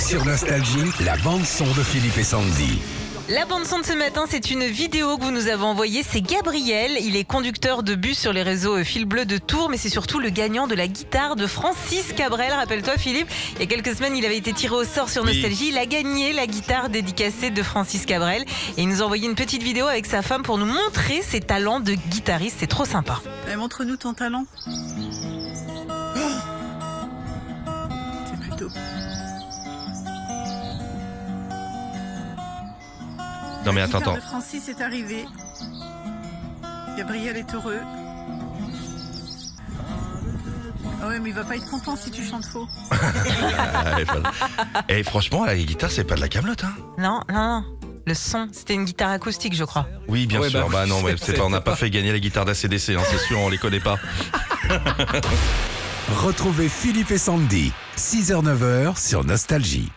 Sur Nostalgie, la bande-son de Philippe et Sandy. La bande son de ce matin, c'est une vidéo que vous nous avez envoyée. C'est Gabriel. Il est conducteur de bus sur les réseaux euh, Fil Bleu de Tours, mais c'est surtout le gagnant de la guitare de Francis Cabrel. Rappelle-toi, Philippe, il y a quelques semaines, il avait été tiré au sort sur Nostalgie. Il a gagné la guitare dédicacée de Francis Cabrel. Et il nous a envoyé une petite vidéo avec sa femme pour nous montrer ses talents de guitariste. C'est trop sympa. Eh, Montre-nous ton talent. Non mais attends, attends. de Francis est arrivé. Gabriel est heureux. Ah ouais, mais il va pas être content si tu chantes faux. Ah, ouais, voilà. Et franchement, la guitare, c'est pas de la camelote, hein Non, non, non. Le son, c'était une guitare acoustique, je crois. Oui, bien Ouais, sûr. bah, Bah, non, mais c'est pas, on n'a pas fait gagner la guitare d'ACDC, hein, c'est sûr, on les connaît pas. Retrouvez Philippe et Sandy, 6h-9h sur Nostalgie.